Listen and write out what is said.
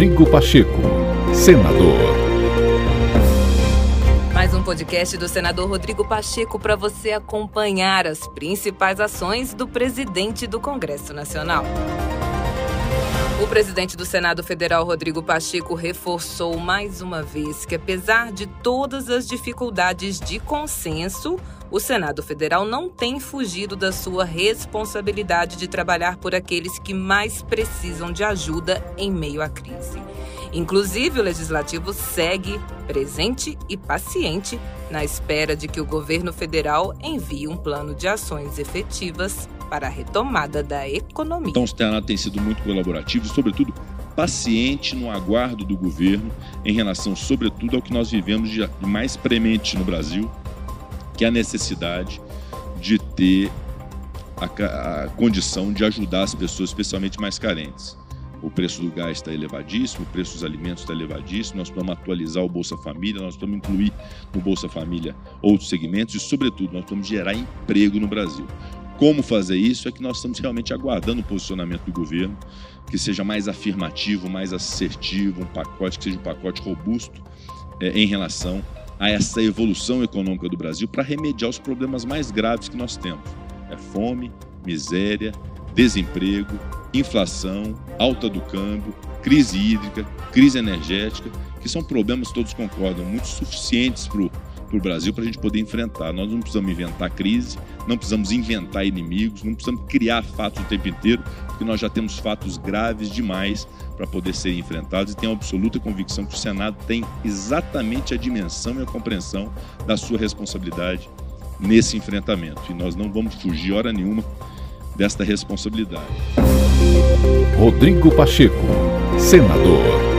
Rodrigo Pacheco, senador. Mais um podcast do senador Rodrigo Pacheco para você acompanhar as principais ações do presidente do Congresso Nacional. O presidente do Senado Federal, Rodrigo Pacheco, reforçou mais uma vez que, apesar de todas as dificuldades de consenso, o Senado Federal não tem fugido da sua responsabilidade de trabalhar por aqueles que mais precisam de ajuda em meio à crise. Inclusive, o legislativo segue presente e paciente na espera de que o governo federal envie um plano de ações efetivas para a retomada da economia. Então, o Senado tem sido muito colaborativo sobretudo, paciente no aguardo do governo em relação, sobretudo, ao que nós vivemos de mais premente no Brasil, que é a necessidade de ter a, a condição de ajudar as pessoas, especialmente mais carentes. O preço do gás está elevadíssimo, o preço dos alimentos está elevadíssimo. Nós precisamos atualizar o Bolsa Família, nós precisamos incluir no Bolsa Família outros segmentos e, sobretudo, nós precisamos gerar emprego no Brasil. Como fazer isso é que nós estamos realmente aguardando o posicionamento do governo, que seja mais afirmativo, mais assertivo, um pacote que seja um pacote robusto é, em relação a essa evolução econômica do Brasil para remediar os problemas mais graves que nós temos. É fome, miséria, desemprego, inflação, alta do câmbio, crise hídrica, crise energética, que são problemas, todos concordam, muito suficientes para o para o Brasil para a gente poder enfrentar. Nós não precisamos inventar crise, não precisamos inventar inimigos, não precisamos criar fatos o tempo inteiro, porque nós já temos fatos graves demais para poder serem enfrentados e tenho absoluta convicção que o Senado tem exatamente a dimensão e a compreensão da sua responsabilidade nesse enfrentamento. E nós não vamos fugir hora nenhuma desta responsabilidade. Rodrigo Pacheco, senador.